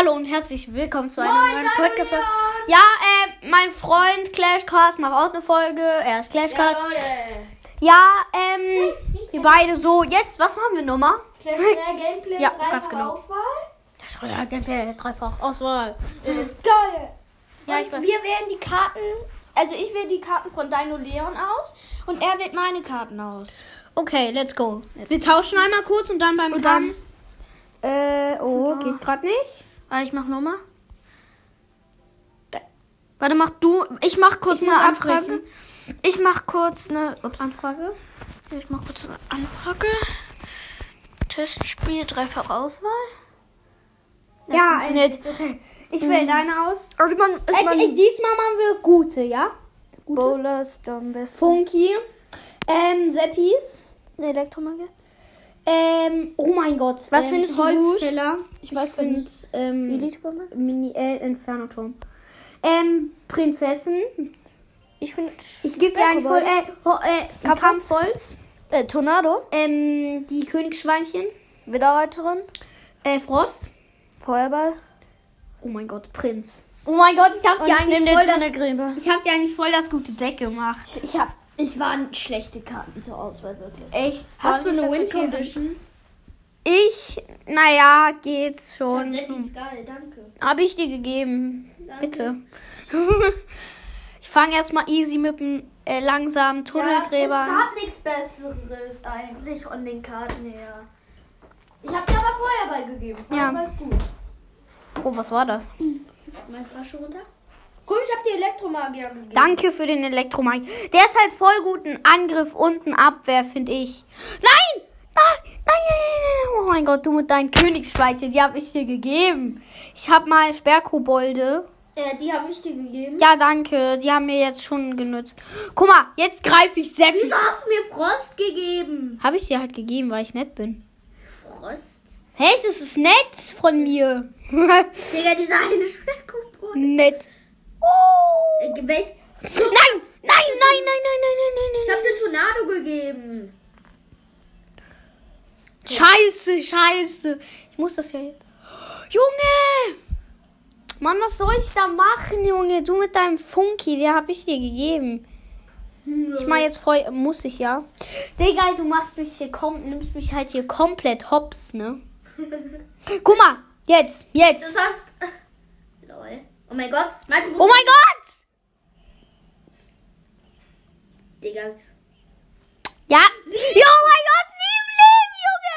Hallo und herzlich willkommen zu einer Moin, neuen! Podcast. Ja, äh, mein Freund Clashcast macht auch eine Folge. Er ist Clashcast. Ja, ähm, wir beide so. Jetzt, was machen wir nochmal? Clash Royale Gameplay, Ja, ganz genau. Auswahl. Das Royal Gameplay, dreifach Auswahl. Ist geil. Ja, und ich wir wählen die Karten, also ich wähle die Karten von Dino Leon aus und er wählt meine Karten aus. Okay, let's go. Wir tauschen einmal kurz und dann beim Und dann- Kampf. Äh, oh, geht gerade nicht. Warte, ich mach nochmal. Warte, mach du. Ich mach kurz Ich eine Anfrage. ansprechen. Ich mach kurz eine. Ups. Anfrage. Ich mach kurz eine Anfrage. Testspiel, dreifach Auswahl. Das Ja, funktioniert. Okay. Ich wähle deine aus. Also man ist Äh, man äh, diesmal machen wir gute, ja? Bowlers am besten. Funky. Ähm, Seppis. Elektromagier. Ähm, oh mein Gott. Was ähm, findest du Holzfäller. Ich weiß Ich nicht. finde, ähm, Elite-Bomber? Mini, äh, Inferno-Turm. Ähm, Prinzessin. Ich finde. Ich gebe dir einen voll, äh, ho, äh, Kampfholz? Äh, Tornado. Ähm, die Königsschweinchen. Widerreiterin. Äh, Frost. Feuerball. Oh mein Gott, Prinz. Oh mein Gott, ich hab Und dir eigentlich voll das, ich hab dir eigentlich voll das gute Deck gemacht. Ich, ich hab. Ich waren schlechte Karten zur Auswahl, wirklich. Echt? Hast du eine Win Condition? Ich, naja, geht's schon. geil, danke. Habe ich dir gegeben. Danke. Bitte. ich fange erstmal easy mit dem äh, langsamen Tunnelgräber Ja, es gab nichts Besseres eigentlich von den Karten her. Ich hab dir aber Feuerball gegeben. Ja. Feuerball ist gut. Oh, was war das? Meine Flasche runter. Guck, ich hab dir Elektromagier gegeben. Danke für den Elektromag. Der ist halt voll gut. Ein Angriff und ein Abwehr, finde ich. Nein! Nein, nein, nein, nein, nein. Oh mein Gott, du mit deinen Königsschweizer, die habe ich dir gegeben. Ich habe mal Sperrkobolde. Äh, die habe ich dir gegeben. Ja, danke. Die haben mir jetzt schon genützt. Guck mal, jetzt greife ich Seppi. Wieso hast du mir Frost gegeben? Habe ich dir halt gegeben, weil ich nett bin. Frost? Hey, das ist nett von mir. Digga, dieser eine Schwerkupfer. nett. Äh, welch? Nein, nein, nein, nein, nein, nein, nein, nein, Ich nein. hab dir Tornado gegeben. Scheiße, scheiße. Ich muss das ja jetzt. Junge! Mann, was soll ich da machen, Junge? Du mit deinem Funky, den habe ich dir gegeben. Ich mach jetzt voll, muss ich ja. Digga, du machst mich hier kom nimmst mich halt hier komplett hops, ne? Guck mal, jetzt, jetzt. Das heißt. Oh mein Gott. Michael, Oh mein Gott! Digga. Ja. Jo, oh mein Gott, sieben Leben, Junge.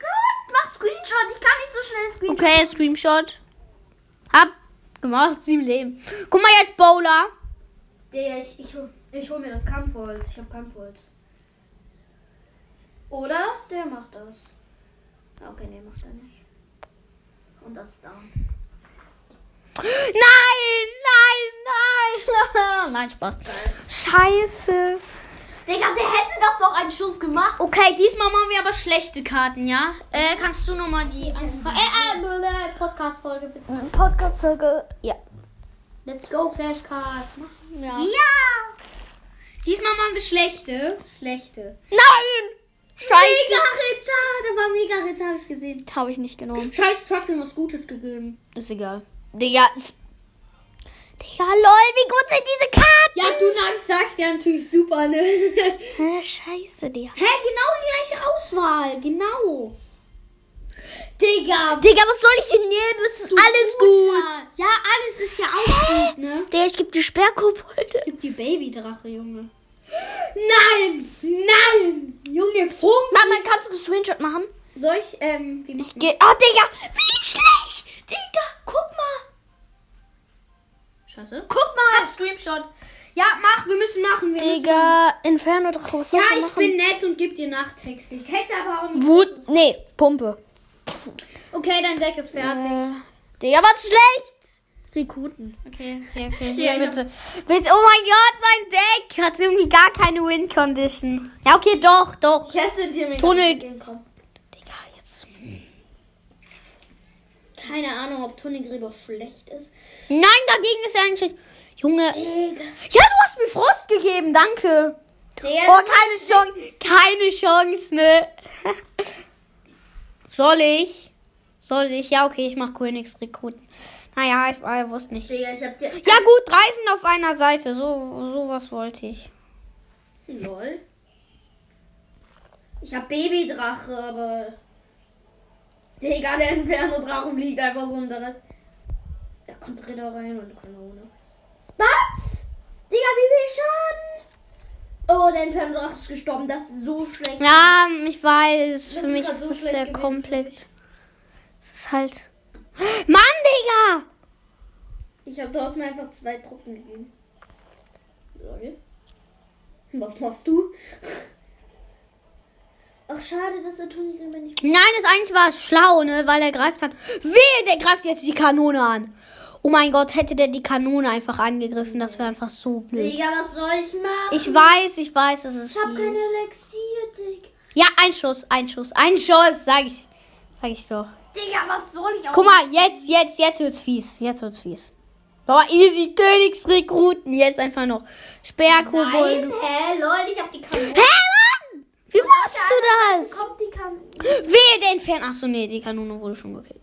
Gott, mach Screenshot. Ich kann nicht so schnell Screenshot. Okay, Screenshot. Hab gemacht, sieben Leben. Guck mal jetzt, Bowler. Digga, ich, ich, hol, ich hol mir das Kampfholz. Ich hab Kampfholz. Oder der macht das. Ja, Okay, nee, macht er nicht. Und das ist down. Nein, nein, nein. Nein, Spaß. Scheiße. Digga, der hätte das doch einen Schuss gemacht. Okay, diesmal machen wir aber schlechte Karten, ja? Äh, kannst du nochmal die Anfra- äh, äh, Podcast-Folge bitte? Podcast-Folge. Ja. Let's go, Flashcast. Machen wir. Ja! Diesmal machen wir schlechte. Schlechte. Nein! Scheiße! Mega-Ritter. Da war Mega-Ritter, habe ich gesehen. Habe ich nicht genommen. Scheiße, ich hab dir was Gutes gegeben. Ist egal. Digga, Digga, lol, wie gut sind diese Karten? Ja, du sagst ja natürlich super, ne? Hä, Hä, scheiße, Digga. genau die gleiche Auswahl. Genau. Digga, Digga, was soll ich denn nehmen? Es ist alles gut. Ja, alles ist ja auch gut, ne? Digga, ich geb die Sperrkobolde. Gib die Babydrache, Junge. Nein! Nein! Junge, Funk! Mama, kannst du einen Screenshot machen? Soll ich, ähm, wie Ich geh. Ah, Digga, wie schlecht. Scheiße. Guck mal. Hab Screenshot. Ja, mach, wir müssen machen. Wir Digga, Inferno Drache, was Müssen. Ja, ich machen? bin nett und geb dir Nachtext. Ich hätte aber auch nicht. Wut. Nee, Pumpe. Okay, dein Deck ist fertig. Äh, Digga, was schlecht. Rekruten. Okay, okay, okay. Ja, Hier, bitte. bitte. Oh mein Gott, mein Deck hat irgendwie gar keine Win-Condition. Ja, okay, doch, doch. Ich hätte dir mit Tunnel- entgegenkommen. Digga, jetzt. Keine Ahnung, ob Tunnelgräber schlecht ist. Nein, dagegen ist er eigentlich. Junge. Digga. Ja, du hast mir Frost gegeben, danke. Digga, Oh, keine Chance. Keine Chance, ne? Soll ich? Soll ich? Ja, okay, ich mach Königsrekruten. Naja, ich äh, wusste nicht. Digga, ich hab dir. Ja gut, drei sind auf einer Seite. So, sowas wollte ich. Lol. Ich hab Babydrache, aber. Digga, der Inferno-Drachen liegt einfach so unter das. Da kommt Ritter rein und Kanone. Was? Digga, wie viel Schaden? Oh, der Inferno-Drache ist gestorben. Das ist so schlecht. Ja, ich weiß. Das Für mich ist so ja gewesen, komplett. Es ist halt. Mann, Digga! Ich hab, du hast mir einfach zwei Truppen gegeben. Sorry. Was machst du? Ach, schade, dass der Toni immer nicht. Nein, das eigentlich war es schlau, ne? Weil er greift hat. Wehe, der greift jetzt die Kanone an. Oh mein Gott, hätte der die Kanone einfach angegriffen, das wäre einfach so blöd. Digga, was soll ich machen? Ich weiß, ich weiß, das ist Ich hab fies. keine Elixier, Digga. Ja, ein Schuss, ein Schuss, ein Schuss, sag ich. Sag ich doch. Digga, was soll ich auch? Guck mal, jetzt, jetzt, jetzt wird's fies. Jetzt wird's fies. Boah, easy Königsrekruten. Jetzt einfach noch Nein, Sperrkobold. hä, Leute, ich hab die Kanone. Hä, Wie machst du das? Kommt die Kanone. Wehe, der entfernt. Ach so, nee, die Kanone wurde schon gekillt.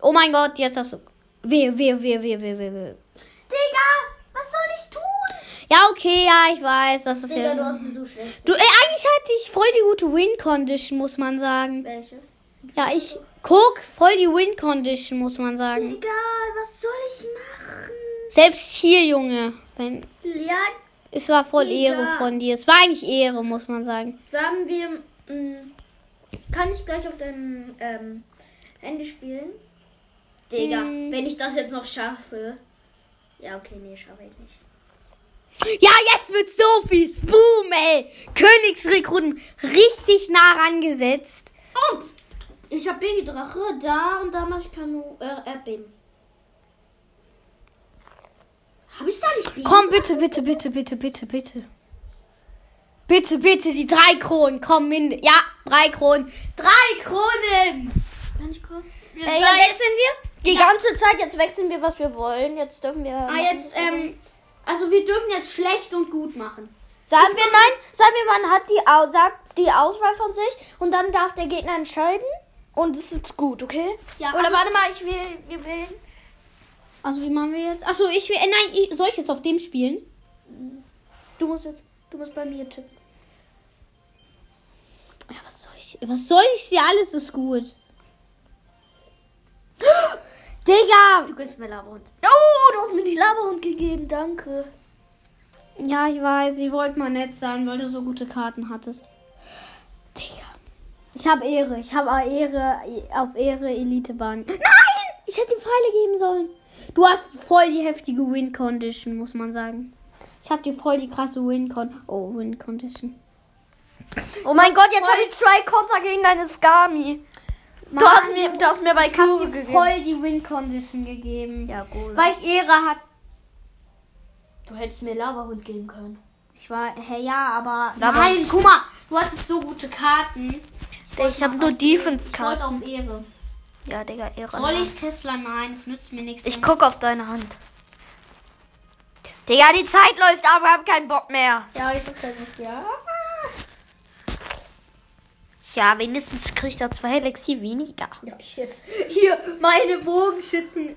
Oh mein Gott, jetzt hast du. Wehe, wehe, wehe, wehe, wehe, wehe. Digga, was soll ich tun? Ja, okay, ja, ich weiß, das ist Digga, du ja. hast mich so schlecht. Du, ey, eigentlich hatte ich voll die gute Win-Condition, muss man sagen. Welche? Ja, ich. Guck, voll die Win-Condition, muss man sagen. Egal, was soll ich machen? Selbst hier, Junge. Wenn, Ja, es war voll Digga. Ehre von dir. Es war eigentlich Ehre, muss man sagen. sagen wir, mh, kann ich gleich auf deinem ähm, Handy spielen? Digga, Hm. wenn ich das jetzt noch schaffe. Ja, okay, nee, schaffe ich nicht. Ja, jetzt wird's so fies. Boom, ey. Königsrekruten richtig nah rangesetzt. Oh! Ich hab Babydrache da und da mach ich Kanu äh, Erdbeben. Hab ich da nicht Baby? Komm, bitte, bitte, bitte, bitte, bitte, bitte. Bitte, bitte, die drei Kronen. Komm, min Ja, drei Kronen. Drei Kronen. Kann ich kurz? Äh, ja, wechseln wir. Die ganze Zeit, jetzt wechseln wir, was wir wollen. Jetzt dürfen wir. Ah, jetzt, ähm, also wir dürfen jetzt schlecht und gut machen. Sagen wir nein, sagen wir, man hat die, sagt die Auswahl von sich und dann darf der Gegner entscheiden. Und es ist gut, okay? Ja, Oder also- warte mal, ich will, wir wählen. Also, wie machen wir jetzt? Achso, ich will, äh, nein, ich, soll ich jetzt auf dem spielen? Du musst jetzt, du musst bei mir tippen. Ja, was soll ich, was soll ich dir? Alles ist gut. Digga! Du gibst mir Lavahund. Oh, du hast mir die Lavahund gegeben, danke. Ja, ich weiß, ich wollte mal nett sein, weil du so gute Karten hattest. Digga. Ich habe Ehre. Ich habe Ehre auf Ehre Elitebahn. Nein! Ich hätte ihm Pfeile geben sollen. Du hast voll die heftige Win-Condition, muss man sagen. Ich habe dir voll die krasse Win-Con... Oh, Win-Condition. Oh mein Gott, jetzt habe ich zwei Konter gegen deine Skami. Du hast mir, du hast mir bei Ich Kampf gegeben. voll die Win-Condition gegeben. Ja, gut. Weil ich Ehre hat. Du hättest mir Lavahund geben können. Ich war... Hä, ja, aber... Aber- Nein, guck mal. Du hattest so gute Karten. Ich habe nur Ich wollte Defense-Karten. auf Ehre. Ja, Digga, Ehre. Soll ich Tesla? Nein, das nützt mir nichts. Ich guck auf deine Hand. Digga, die Zeit läuft, aber ich hab keinen Bock mehr. Ja, ich hab nicht, ja. Ja, wenigstens kriegt er zwei Elixier weniger. Ja, ich jetzt. Hier, meine Bogenschützen.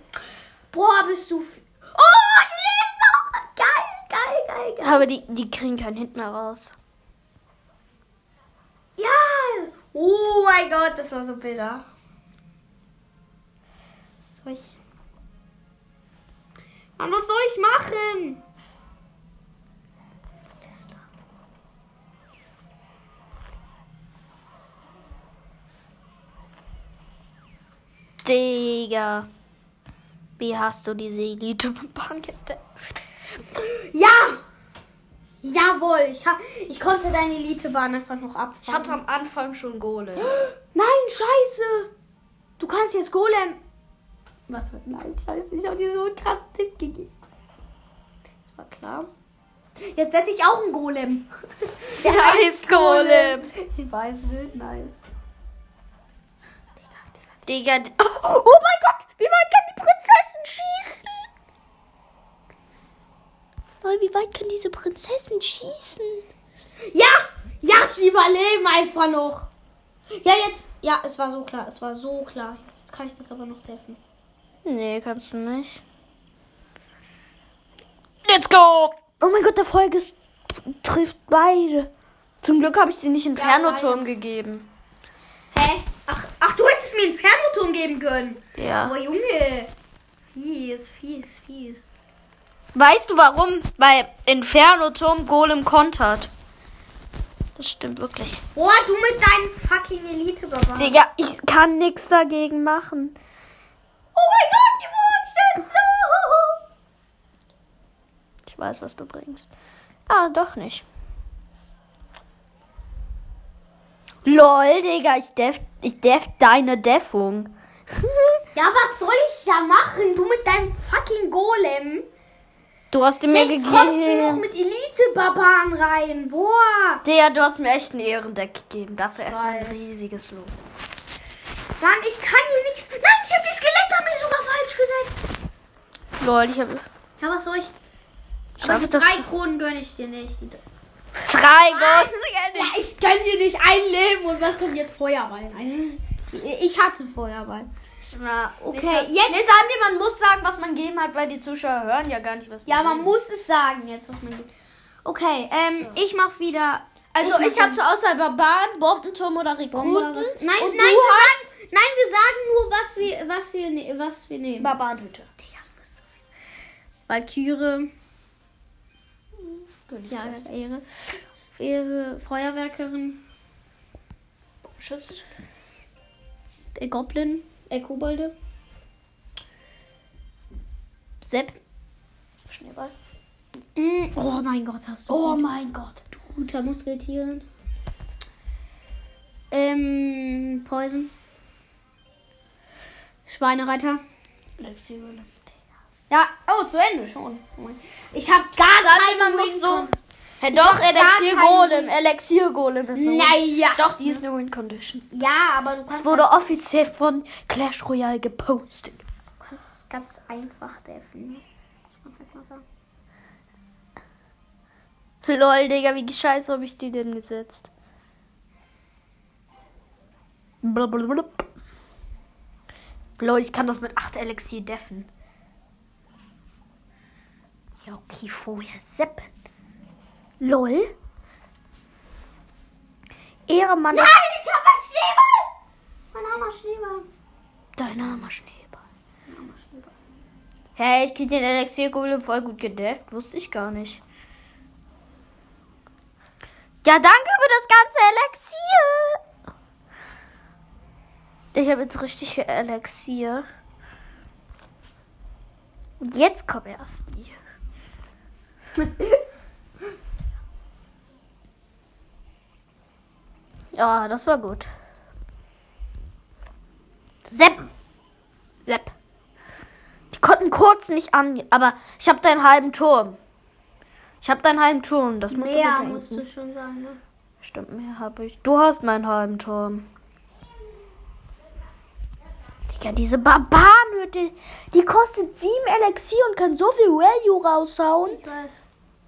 Boah, bist du. Oh, die leben noch! Geil, geil, geil, geil. Aber die, die kriegen keinen hinten raus. Ja! Oh mein Gott, das war so bitter. Was soll ich. Mann, was soll ich machen? Digga. Wie hast du diese Elite-Bank entdeckt? Ja! Jawohl, ich, hab, ich konnte deine Elitebahn einfach noch abfahren. Ich hatte am Anfang schon Golem. Nein, scheiße! Du kannst jetzt Golem. Was? Nein, scheiße, ich habe dir so einen krassen Tipp gegeben. Das war klar. Jetzt setze ich auch einen Golem. Der Nice Golem. Ich weiß nicht, nice. Digga. di- Oh, oh mein Gott! Wie weit kann die Prinzessin schießen? Lol, wie weit kann diese Prinzessin schießen? Ja! Ja, sie überleben einfach noch. Ja, jetzt. Ja, es war so klar. Es war so klar. Jetzt kann ich das aber noch deffen. Nee, kannst du nicht. Let's go! Oh mein Gott, der Folge ist, trifft beide. Zum Glück habe ich sie nicht in Ja, Fernoturm gegeben. Hä? Ach, ach, du hättest mir einen Fernoturm geben können. Ja. Aber Junge. Fies, fies, fies. Weißt du warum? Weil Inferno-Turm Golem kontert. Das stimmt wirklich. Boah, du mit deinen fucking elite -Barbaren. Digga, ich kann nichts dagegen machen. Oh mein Gott, die Mondschütze! Ich weiß, was du bringst. Ah, doch nicht. Lol, Digga, ich def, ich def deine Deffung. Ja, was soll ich da machen? Du mit deinem fucking Golem. Du hast mir Jetzt kommst du noch gegeben. mit Elite-Barbaren rein. Boah. Digga, du hast mir echt ein Ehrendeck gegeben. Dafür erstmal ein riesiges Lob. Mann, ich kann hier nichts. Nein, ich habe die Skelettarmee sogar falsch gesetzt. Lol, ich habe Ja, was soll ich? Aber die das- drei Kronen gönne ich dir nicht. Die drei Gott. Ja, ich gönne dir nicht ein Leben. Und was kommt jetzt? Feuerball. Nein. Ich hatte Feuerball. Okay, jetzt- Nee, sagen wir, man muss sagen, was man gegeben hat, weil die Zuschauer hören ja gar nicht, was Ja, man geben. muss es sagen jetzt, was man gibt. Okay, ähm, ich mach wieder. Also, mach ich habe zur Auswahl Barbaren, Bombenturm oder Rekruten. Was- Nein, Und nein, wir sagen, nein, wir sagen nur, was wir, was wir, ne- was wir nehmen. Barbarenhütte. Valkyrie. Ja, das ist Ehre. Ehre, Feuerwerkerin. Schütze. Der Goblin. Äh, Kobolde. Sepp. Schneeball. Mm, Oh mein Gott, hast du. Oh mein Gott. Guter Muskeltier. Ähm, Poison. Schweinereiter. Ja, oh, zu Ende schon. Ich hab gar Sag keine man muss so. Hä, doch, Elixier keinen- Golem. Elixier Golem ist so. Naja. Doch, die ist eine Win Condition. Ja, aber du Es kannst, wurde offiziell von Clash Royale gepostet. du kannst es ganz einfach deffen. Muss man halt mal sagen. Lol, Digga, wie scheiße habe ich die denn gesetzt? Blablabla. Lol, ich kann das mit 8 Elixier deffen. Ja, okay, vorher seppen. Lol. Ehrenmann. Nein, ich hab einen Schneeball! Mein armer Schneeball. Dein armer Schneeball. Mein armer Schneeball. Hey, ich krieg den Elixier Golem voll gut gedefft. Wusste ich gar nicht. Ja, danke für das ganze Elixier. Ich habe jetzt richtig viel Elixier. Und jetzt kommen erst die. ja, das war gut. Sepp. Sepp. Die konnten kurz nicht an, aber ich habe deinen halben Turm. Ich habe deinen halben Turm, das musst Mehr du bedenken. musst du schon sagen, ne? Stimmt, mehr habe ich. Du hast meinen halben Turm. Digga, diese Barbarenhütte, die kostet 7 Elixier und kann so viel Value raushauen. Ich weiß.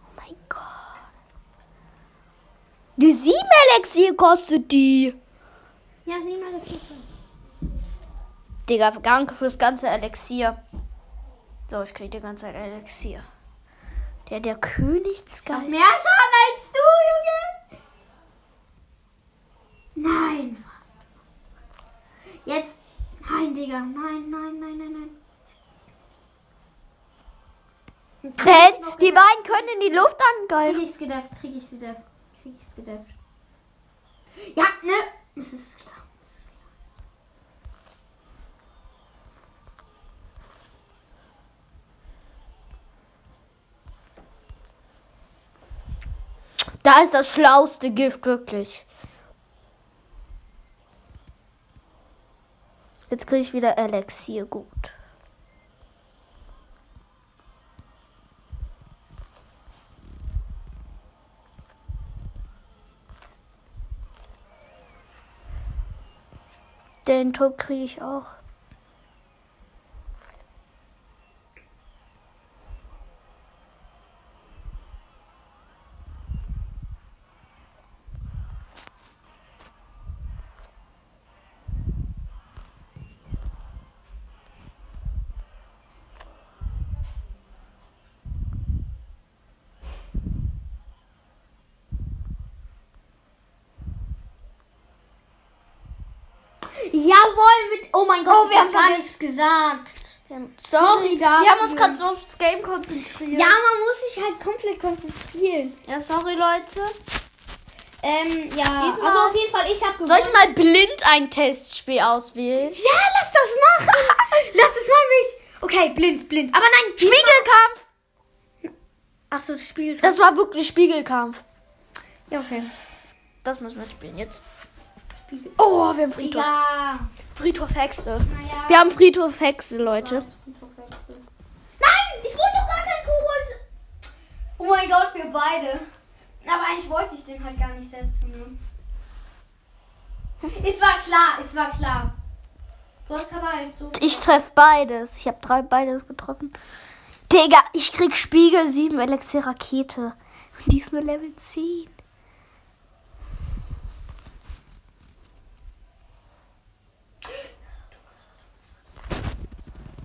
Oh mein Gott. Die 7 Elixier kostet die. Ja, mal das Digga, danke fürs ganze Elixier. So, ich krieg die ganze Zeit Elixier. Der, der Königsgeist. Mehr Schaden als du, Junge! Nein, was? Jetzt. Nein, Digga. Nein, nein, nein, nein, nein. Denn die beiden können in die Luft angreifen. Krieg ich's gedefft, krieg ich's gedefft, krieg ich's gedefft. Ja, ne? Es ist Da ist das schlauste Gift, wirklich. Jetzt kriege ich wieder Elixier gut. Den Turm kriege ich auch. Jawohl, mit. Oh mein Gott, Oh, wir haben hab gar nichts gesagt. Sorry, wir haben uns gerade so aufs Game konzentriert. Ja, man muss sich halt komplett konzentrieren. ja, sorry, Leute. Ähm, ja. Diesmal- Also auf jeden Fall, ich habe. Soll ich mal blind ein Testspiel auswählen? Ja, lass das machen. lass das mal mich. Okay, blind, blind. Aber nein, Spiegelkampf! Ach so, das Spiel. Das war wirklich Spiegelkampf. Ja, okay. Das müssen wir spielen jetzt. Spiegel. Oh, wir haben Friedhof. Ja. Friedhof Hexe. Naja. Wir haben Friedhof Hexe, Leute. Nein, ich wollte doch gar keinen Kobold. Oh mein Gott, wir beide. Aber eigentlich wollte ich den halt gar nicht setzen. Ne? Es war klar, es war klar. Du hast aber halt so. Ich treffe beides. Ich habe drei beides getroffen. Digga, ich krieg Spiegel 7 Elixier Rakete. Und die ist nur Level 10.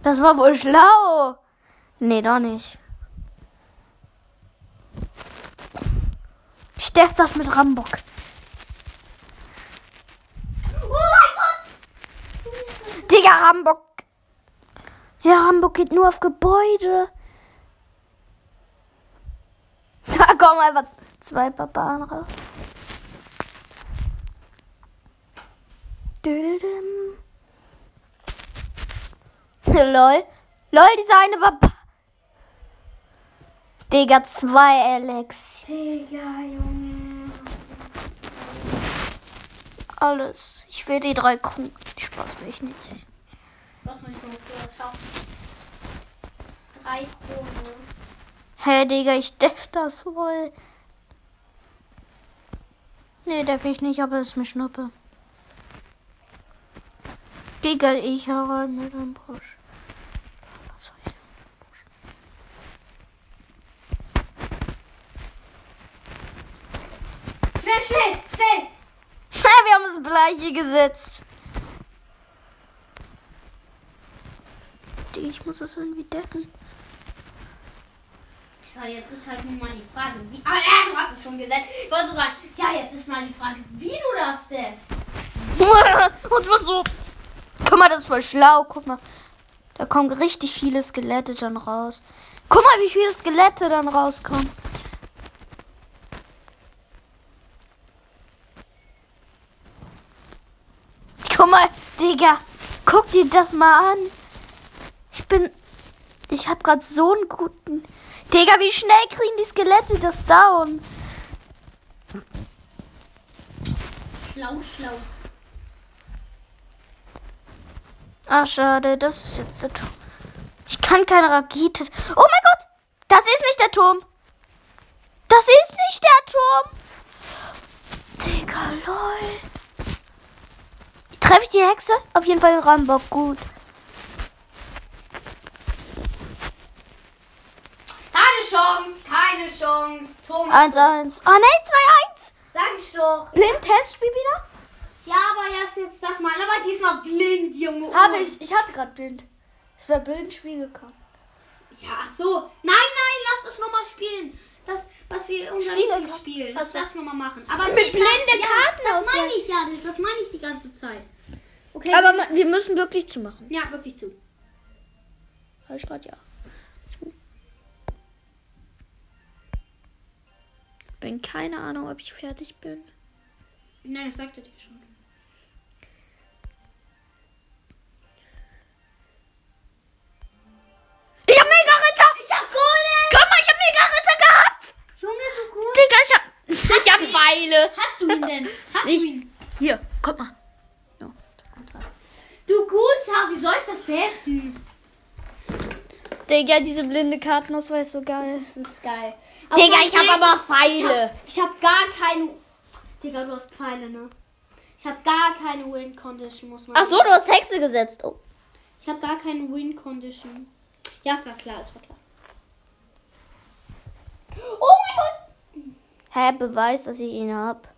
Das war wohl schlau. Nee, doch nicht. Ich darf das mit Rambock. Oh mein Gott! Digga, Rambock. Der Rambock geht nur auf Gebäude. Da kommen einfach zwei Barbaren raus. Lol. Lol, dieser eine Barbar. Digga, zwei Alex. Digga, Junge. Alles. Ich will die drei Kronen. Spaß will ich nicht. Was soll ich das schaffen? Drei Kronen. Hä, Digga, ich darf das wohl. Nee, darf ich nicht, aber ist mir Schnuppe. Digga, ich herein mit dem Busch. Was soll ich denn Schnell, schnell, schnell! mit dem Busch? Gleiche gesetzt. Ich muss das irgendwie decken. Ja, jetzt ist halt nun mal die Frage, wie. Ah, äh, du hast es schon gesetzt. Ich wollte sogar. Ja, jetzt ist mal die Frage, wie du das steppst. Und was so. Guck mal, das ist voll schlau. Guck mal. Da kommen richtig viele Skelette dann raus. Guck mal, wie viele Skelette dann rauskommen. Guck mal, Digga. Guck dir das mal an. Ich bin. Ich hab grad so einen guten. Digga, wie schnell kriegen die Skelette das down? Schlau, schlau. Ah, schade, das ist jetzt der Turm. Ich kann keine Rakete. Oh mein Gott! Das ist nicht der Turm! Das ist nicht der Turm! Digga, lol. Treffe ich die Hexe? Auf jeden Fall den Rambock. Gut. Keine Chance, keine Chance. Thomas. 1-1. Oh nee, 2-1. Sag ich doch. Blind-Testspiel wieder? Ja, aber erst jetzt das mal. Aber diesmal blind, Junge. Habe ich. Ich hatte gerade blind. Es war blind Spiel gekommen. Ja, so. Nein, nein, lass es nochmal spielen. Das, was wir unser Spiegel- Lieblingsspiel. Lass so. das nochmal machen. Aber Mit nee, blinde ja, Karten Das meine ich ja. Das, das meine ich die ganze Zeit. Okay. Aber ma- wir müssen wirklich zumachen. ja, wirklich zu. Habe ich gerade ja. Bin keine Ahnung, ob ich fertig bin. Nein, das sagte dir schon. Ich hab mega Ritter! Ich hab Golem! Guck mal, ich hab mega Ritter gehabt! Junge, du gut. Digga, ich hab. Ich hab Pfeile. Hast du ihn denn? Hast Ich- du ihn? Hier, guck mal. Gut, wie soll ich das helfen? Digga, diese blinde Kartenauswahl ist so geil. Das ist geil. Digga, Aber ich hab aber Pfeile. Ich hab, ich hab gar keine. Digga, du hast Pfeile, ne? Ich hab gar keine Win Condition, muss man Ach so, du hast Hexe gesetzt. Oh. Ich hab gar keine Win Condition. Ja, es war klar, es war klar. Oh mein Gott! Hä, Beweis, dass ich ihn hab.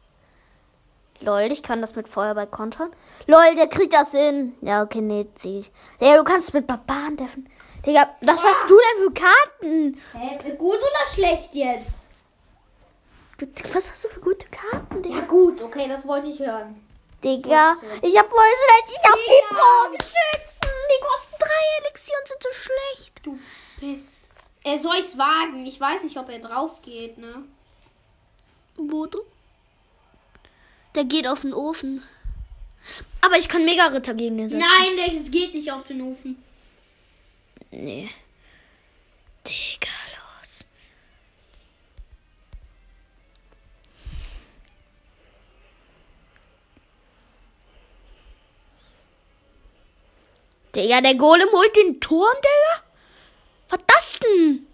Lol, ich kann das mit Feuerball kontern. Lol, der kriegt das hin. Ja, okay, nee, zieh ich. Ja, du kannst es mit Barbaren treffen. Digga, was hast du denn für Karten? Hä, gut oder schlecht jetzt? Du- Was hast du für gute Karten, Digga? Ja, gut, okay, das wollte ich hören. Digga, ich hab voll schlecht. Ich hab die Bogenschützen. Die kosten drei Elixier und sind so schlecht. Du bist. Er soll's wagen. Ich weiß nicht, ob er drauf geht, ne? Wo du? Der geht auf den Ofen. Aber ich kann Mega-Ritter gegen den setzen. Nein, das geht nicht auf den Ofen. Nee. Digga, los. Digga, der Golem holt den Turm, Digga? Was das denn?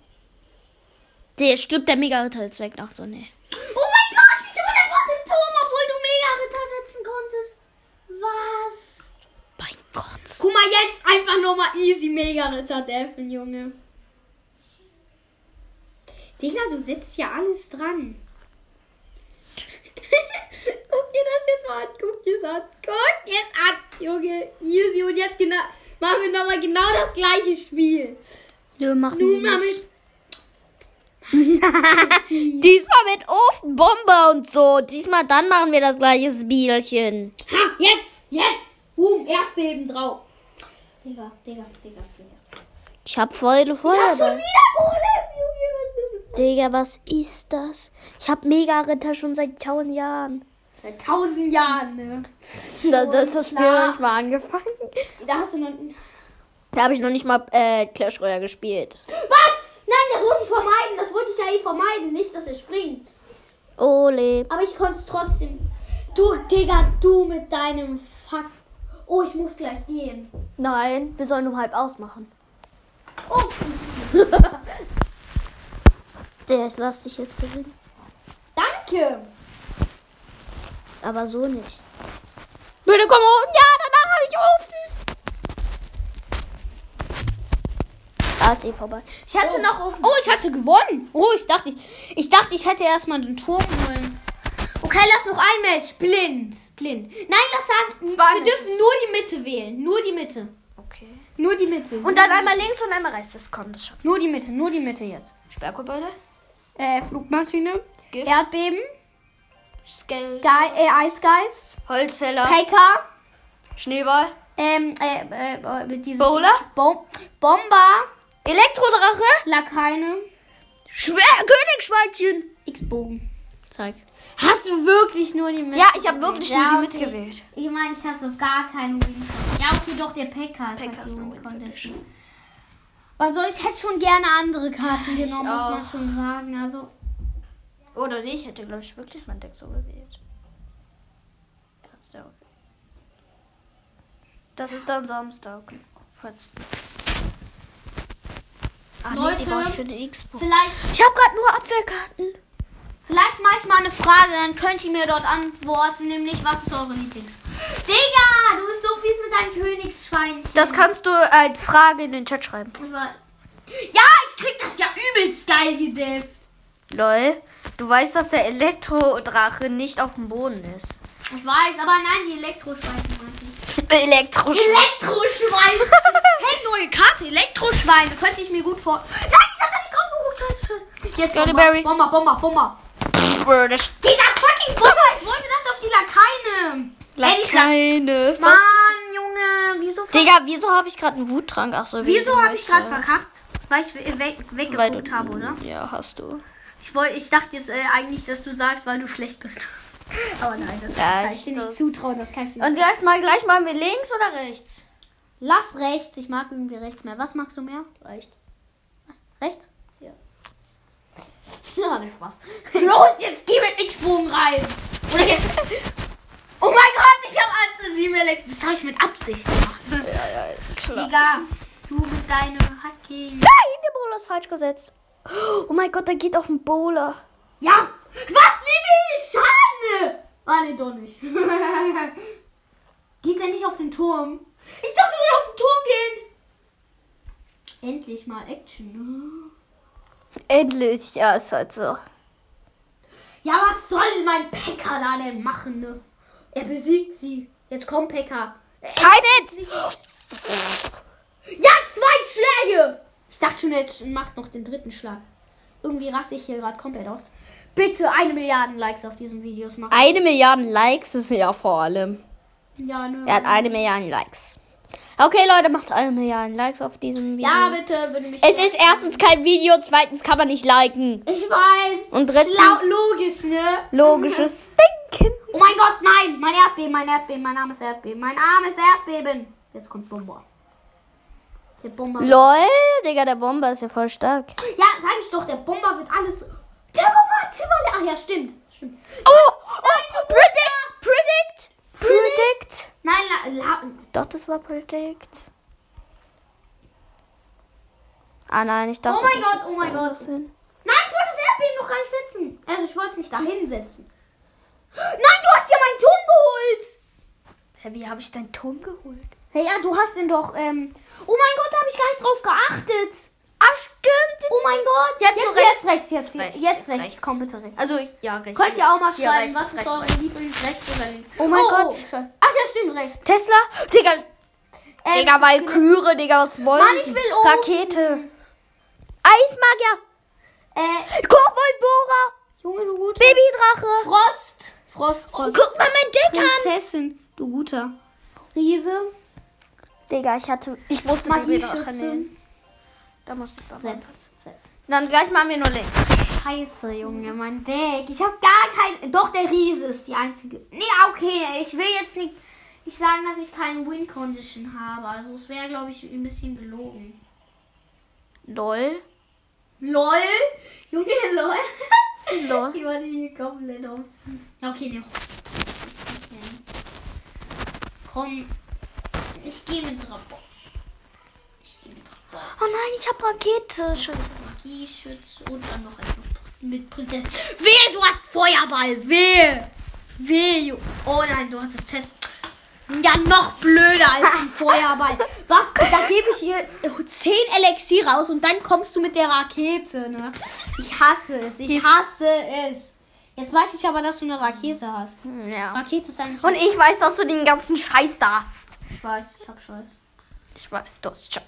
Der stirbt der Mega-Ritter jetzt weg nach so, nee. Oh mein Gott, ich hole einfach den Turm, obwohl du Mega-Ritter setzen konntest. Was? Mein Gott. Guck mal, jetzt einfach nochmal easy Mega-Ritter Delfin, Junge. Digga, du setzt ja alles dran. Guck dir das jetzt mal an. Guck dir das an. Guck jetzt an, Junge. Easy. Und jetzt genau, machen wir nochmal genau das gleiche Spiel. Nö, machen Nur wir nicht. mit. Diesmal mit Ofenbomber und so. Diesmal dann machen wir das gleiche Spielchen. Ha, jetzt, jetzt. Boom, Erdbeben drauf. Digga, Digga, Digga, Digga. Ich hab voll Ich Feuer hab schon wieder Golem, Junge. Was ist das? Digga, was ist das? Ich hab Mega-Ritter schon seit tausend Jahren. Seit tausend Jahren, ne? Da, das ist das Spiel noch nicht mal angefangen. Da hast du noch. Da habe ich noch nicht mal äh, Clash Royale gespielt. Was? Nein, das wollte ich vermeiden. Das wollte ich ja eh vermeiden. Nicht, dass er springt. Ole. Aber ich konnte es trotzdem. Du, Digga, du mit deinem. Oh, ich muss gleich gehen. Nein, wir sollen um halb ausmachen. Oh, Der, ich lass dich jetzt gewinnen. danke. Aber so nicht. Bitte komm oben. Ja, danach habe ich Ofen. Ah, ist eh vorbei. Ich hatte Oh. noch Ofen. Oh, ich hatte gewonnen. Oh, ich dachte, ich, ich dachte, ich hätte erstmal den Turm holen. Okay, lass noch ein Match. Blind. Blind. Nein, lass sagen, wir dürfen nur die Mitte wählen. Nur die Mitte. Okay. Nur die Mitte. Und dann einmal links und einmal rechts. Das kommt, das schafft. nur die Mitte. Nur die Mitte jetzt. Sperrgebäude. Äh, Flugmaschine. Gift. Erdbeben. Ge äh, Eisgeist. Holzfäller. Paker. Schneeball. Ähm, äh, äh, äh, dieses Bowler? Bom Bomber. Elektrodrache. Lakaine. Schwer Königsschweinchen. X-Bogen. Zeig. Hast du wirklich nur die Mitte? Ja, ich habe wirklich nur die Ja, Mitte okay. gewählt. Ich meine, ich habe so gar keinen Win Ja, okay, doch, der Packer ist Packer halt ist die Win Condition. Weil so, ich hätte schon gerne andere Karten Ich genommen, muss man auch. schon sagen. Also, Oder nee, ich hätte, glaube ich, wirklich mein Deck so gewählt. Das ist, ja okay. das ist dann Samstag. Falls- Ah, nee, die Leute, brauche ich für die Xbox. vielleicht, Ich habe gerade nur Abwehrkarten. Vielleicht mache ich mal eine Frage, dann könnt ihr mir dort antworten, nämlich, was ist eure Lieblings... Digga, du bist so fies mit deinem Königsschweinchen. Das kannst du als Frage in den Chat schreiben. Ja, ich krieg das ja übelst geil gedifft. Lol, du weißt, dass der Elektrodrache nicht auf dem Boden ist. Ich weiß, aber nein, die Elektroschweinchen. Elektroschwein. Elektroschwein. hey, neue Karte, Elektroschweine. Könnte ich mir gut vor. Nein, ich hab da nicht drauf geguckt. Scheiße, scheiße. Jetzt Bomber, Berry. Bomber, Bomber, British. Dieser fucking Bomber. Ich wollte das auf die Lakaine. Ey, die Keine. Lak- Mann, Junge. Wieso, Digga, wieso habe ich gerade einen Wuttrank? Ach so, wieso habe ich gerade verkackt? Weil ich we- weggeguckt habe, oder? Ja, hast du. Ich, wollt, ich dachte jetzt äh, eigentlich, dass du sagst, weil du schlecht bist. Aber nein, das Ja, kann ich dir ich- nicht zutrauen. Das kann ich dir Und nicht gleich mal, gleich mal wir links oder rechts? Lass rechts. Ich mag irgendwie rechts mehr. Was magst du mehr? Rechts. Rechts? Ja. Nicht Spaß. Los, jetzt geh mit X-Bogen rein. Oder geh. Oh mein Gott, ich hab Angst, sie mir lässt. Das habe ich mit Absicht gemacht. Ja, ja, ist klar. Digga, du mit deinem Hacking. Nein, der Bowler ist falsch gesetzt. Oh mein Gott, der geht auf den Bowler. Ja, was? Wie viel Schaden? Ah, nee, doch nicht. Geht er nicht auf den Turm? Ich dachte, er würde auf den Turm gehen. Endlich mal Action. Endlich, ja, ist halt so. Ja, was soll mein Pekka da denn machen, ne? Er besiegt sie. Jetzt kommt Pekka. Kein Hit! Ja, zwei Schläge! Ich dachte schon, jetzt macht noch den dritten Schlag. Irgendwie raste ich hier gerade komplett aus. Bitte eine Milliarde Likes auf diesen Videos machen. Eine Milliarde Likes ist ja vor allem. Ja, ne. Er hat eine Milliarde Likes. Okay, Leute, macht eine Milliarde Likes auf diesem Video. Ja, bitte, würde mich. es ist erstens kein Video, zweitens kann man nicht liken. Ich weiß. Und drittens logisch, ne? logisches Denken. Oh mein Gott, nein! Mein Erdbeben, mein Erdbeben, mein armes Erdbeben, mein armes Erdbeben. Jetzt kommt Bomber. Der Bomber. Lol, Digga, der Bomber ist ja voll stark. Ja, sag ich doch, der Bomber wird alles. Der Bomber hat Zimmer. Ach ja, stimmt. Stimmt. Oh predict, predict, predict. Doch, das war predict. Ah nein, ich dachte. Oh mein Gott, oh mein Gott. hin. Nein, ich wollte das Erdbeben noch gar nicht setzen. Also ich wollte es nicht dahin setzen. Nein, du hast ja meinen Turm geholt. Hä, wie habe ich deinen Turm geholt? Ja, du hast den doch, ähm. Oh mein Gott, da habe ich gar nicht drauf geachtet. Ah, stimmt. Oh mein Gott. Jetzt jetzt, rechts. jetzt rechts, jetzt, Rechts, jetzt, jetzt rechts. rechts. Komm bitte rechts. Also, ja, rechts. Könnt ihr auch mal Ja, schreiben, rechts, was ist eure rechts. Lieblings rechts oder links? Oh mein Gott. scheiße. Ach ja, stimmt, rechts. Tesla? Digga, Ähm, Digga, Valkyrie, Digga, was wollen Mann, ich will Ofen. Rakete. Eismagier. Äh, Koboldbohrer. Junge, du guter. Babydrache. Frost. Frost, Frost. Guck mal mein Deck an. Prinzessin, du guter. Riese. Digga, ich hatte. Ich musste Magieschütze. Da musste ich Sepp. was. Sepp. Dann gleich machen wir nur links. Scheiße, Junge, mein Deck. Ich habe gar kein. Doch, der Riese ist die einzige. Nee, okay, ich will jetzt nicht, nicht sagen, dass ich keine Win Condition habe. Also, es wäre, glaube ich, ein bisschen gelogen. Lol. LOL? Junge, LOL. Lol. Die war die komplett aus. Ja, okay, der Rost. Komm. Ich gehe mit Drapo. Oh nein, ich hab Rakete. Scheiße. Magieschütze und dann noch etwas mit Prinzessin. Wehe, du hast Feuerball. Wehe. Wehe. Oh nein, du hast das Test. Ja, noch blöder als ein Feuerball. Was? Da gebe ich ihr 10 Elixier raus und dann kommst du mit der Rakete, ne? Ich hasse es. Ich hasse es. Jetzt weiß ich aber, dass du eine Rakete hast. Ja. Rakete ist eigentlich. Und ich weiß, dass du den ganzen Scheiß da hast. Ich weiß, ich hab Scheiß. Ich weiß, du hast Scheiß.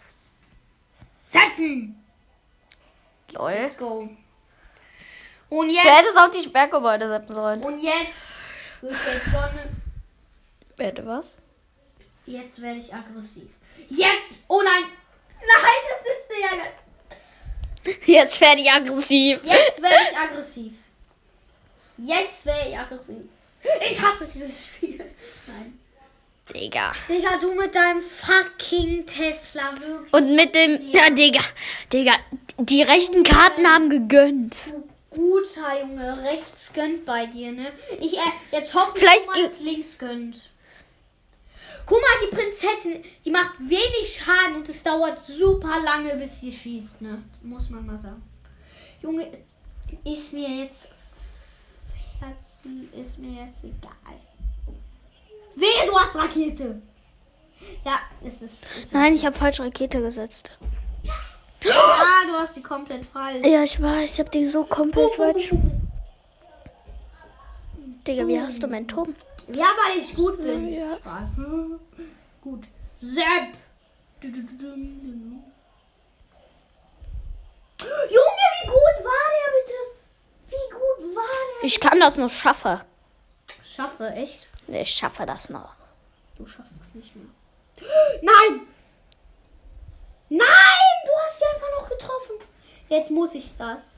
Zappen! Lol. Let's go. Und Du jetzt. hättest auch die Sperrgebäude setzen sollen. Und jetzt. Wird der schon. Bitte was? Jetzt werde ich aggressiv. Jetzt! Oh nein! Nein, das nützt dir ja nicht. Jetzt werde ich aggressiv. Jetzt werde ich aggressiv. Jetzt werde ich aggressiv. Ich hasse dieses Spiel. Nein. Digga. Digga, du mit deinem fucking Tesla, wirklich. Und mit dem. Ja, Digga. Digga. Die rechten Karten haben gegönnt. Du guter Junge, rechts gönnt bei dir, ne? Ich, äh, jetzt hoffe ich, Vielleicht mal, ge- dass links gönnt. Guck mal, die Prinzessin, die macht wenig Schaden und es dauert super lange, bis sie schießt, ne? Muss man mal sagen. Junge, ist mir jetzt. Herzen, ist mir jetzt egal. Wehe, du hast Rakete! Ja, es ist. ist Nein, ich habe falsch Rakete gesetzt. Ah, du hast die komplett falsch. Ja, ich weiß. Ich habe die so komplett falsch. Digga, wie hast du meinen Turm? Ja, weil ich gut bin. Ja. Hm. Gut. Sepp. Du. Junge, wie gut war der bitte? Wie gut war der? Ich kann das noch schaffen. schaffe, echt? Ich schaffe das noch. Du schaffst das nicht mehr. Nein! Nein! Du hast sie einfach noch getroffen. Jetzt muss ich das.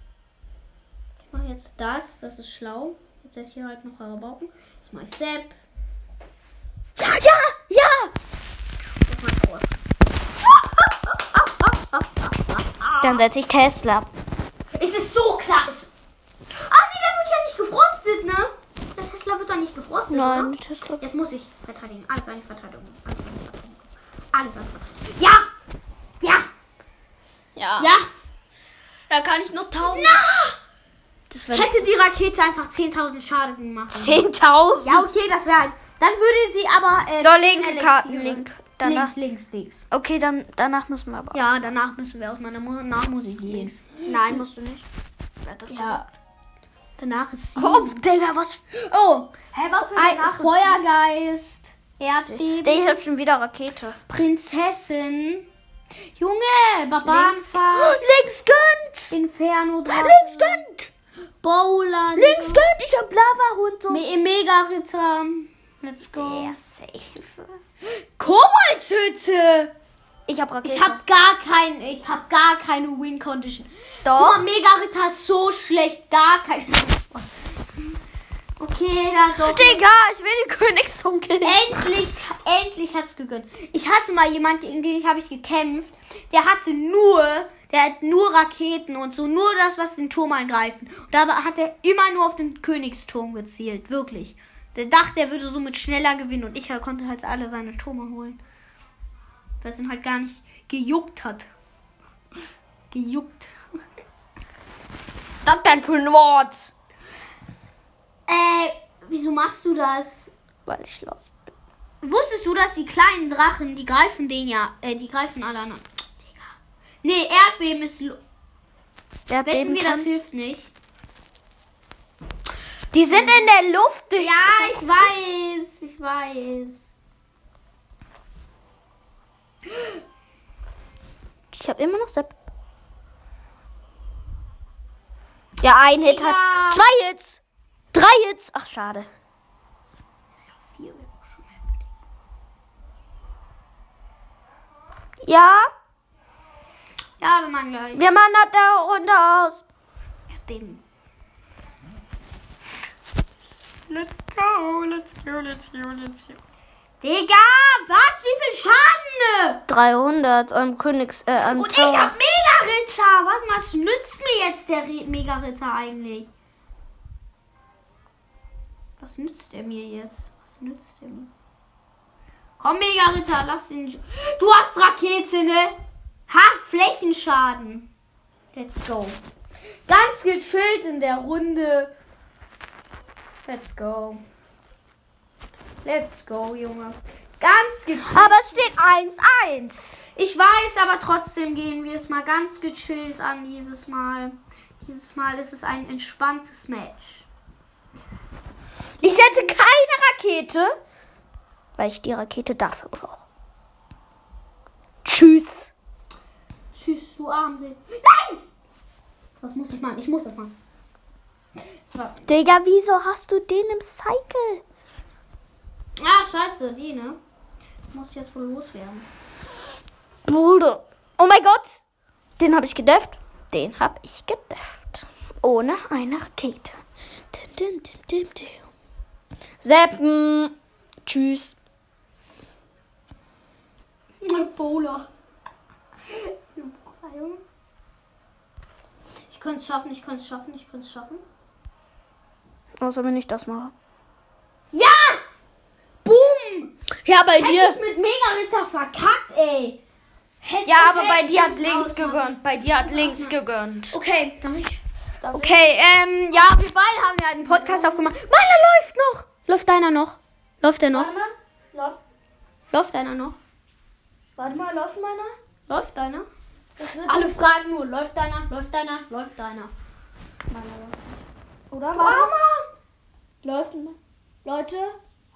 Ich mache jetzt das. Das ist schlau. Jetzt hätte ich hier halt noch Rabauken. Jetzt mache ich Sepp. Ja! Ja! Jetzt mach ich Kurs. Dann setze ich Tesla. Es ist so klar. Es ah, nee, der wird ja nicht gefrostet, ne? Der Tesla wird doch nicht gefrostet, Nein, oder? Tesla. Jetzt muss ich verteidigen. Alles eine Verteidigung. Alles eine Verteidigung. Alles eine Verteidigung. Ja! Ja! Ja. Ja! Da kann ich nur 1000. Das wäre Hätte die Rakete einfach 10.000 Schaden gemacht. 10.000. Ja, okay, das wäre halt. Dann würde sie aber. Äh, 10 linke Elixiere- Karten, link. Danach. Link, links, links. Okay, dann danach müssen wir aber. Ja, danach müssen wir aus meiner Mu Nachmusik gehen. Nein, musst du nicht. Wer hat das Ja. Danach ist sie. Oh, Digga, was? Oh, Hä, was für ein Feuergeist. Erdbeben. Der hilft schon wieder Rakete. Prinzessin. Junge, Barbarenfahrt. Links gönnt! Inferno Drache. Links gönnt! Bowler. Links gönnt! Ich hab Lava-Hund so. Me Mega Ritter. Let's go. Ja, safe. Koboldshütte! Ich hab Rakete. Ich hab gar kein, ich hab gar keine Win Condition. Doch. Guck Mega Ritter ist so schlecht, gar kein. Okay, dann doch. Digga, ich will den Königsturm killen. Endlich, endlich hat's gegönnt. Ich hatte mal jemand, gegen den habe ich gekämpft. Der hatte nur, der hat nur Raketen und so, nur das, was den Turm angreifen. Und dabei hat er immer nur auf den Königsturm gezielt, wirklich. Der dachte, er würde somit schneller gewinnen und ich konnte halt alle seine Turme holen. Weil es ihn halt gar nicht gejuckt hat. Gejuckt. Das denn für ein Wort? Äh, wieso machst du das? Weil ich lost bin. Wusstest du, dass die kleinen Drachen, die greifen den ja, äh, die greifen alle an. Digga. Nee, Erdbeben ist. Wer Wetten wir, kann? das hilft nicht. Die sind in der Luft. Ja, ich weiß, ich weiß. Ich habe immer noch Sepp. Ja, ein Hit Digga. hat. Zwei Hits. Drei Hits. Ach, schade. Ja, Ja, wir machen gleich. wir machen das da runter aus. Erdbeben. Let's go, let's go, let's go, let's go. Digga, was? Wie viel Schaden? 300 am Königs, äh, am Und ich Tower. hab Mega-Ritter. Was, was nützt mir jetzt der Mega-Ritter eigentlich? Was nützt er mir jetzt? Was nützt er mir? Komm, Mega-Ritter, lass ihn. Du hast Rakete, ne? Ha, Flächenschaden. Let's go. Ganz gechillt in der Runde. Let's go. Let's go, Junge. Ganz gechillt. Aber es steht 1-1. Ich weiß, aber trotzdem gehen wir es mal ganz gechillt an dieses Mal. Dieses Mal ist es ein entspanntes Match. Ich setze keine Rakete, weil ich die Rakete dafür brauche. Tschüss. Tschüss, du Armsee. Nein! Was muss ich machen? Ich muss das machen. War... Digga, wieso hast du den im Cycle? Ah, scheiße, die, ne? Muss ich jetzt wohl loswerden. Bruder. Oh mein Gott. Den habe ich gedefft. Den habe ich gedefft. Ohne eine Rakete. Dim, dim, dim, dim, dim. Seppen. Tschüss. Bowler. Ich könnte es schaffen, ich könnte es schaffen, ich könnte es schaffen. Außer wenn ich das mache. Ja! Ja, bei Hätte ich mit Mega-Ritter verkackt, ey. Hätte- Ja, aber bei dir hat links gegönnt. Bei dir hat links gegönnt. Okay, darf ich? Okay, ähm, ja, wir beide haben ja einen Podcast aufgemacht. Meiner läuft noch. Läuft deiner noch? Läuft der noch? Warte mal, läuft, Läuft deiner noch? warte mal, läuft meiner? Läuft deiner? Alle fragen nur, läuft deiner? Läuft deiner? Läuft deiner? Oder? Warte Warte. mal. Läuft. Leute,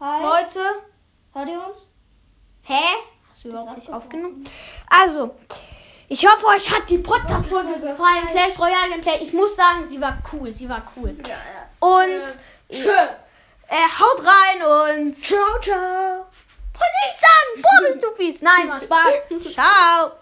hi. Leute. Hört ihr uns? Hä? Hast du überhaupt nicht aufgenommen? Also, ich hoffe, euch hat die Podcast-Folge gefallen. Clash Royale Gameplay. Ich muss sagen, sie war cool. Sie war cool. Ja, ja. Und Tschö. äh, haut rein und ciao, ciao. Und ich sagen, boah, bist du fies. Nein, mal Spaß. ciao.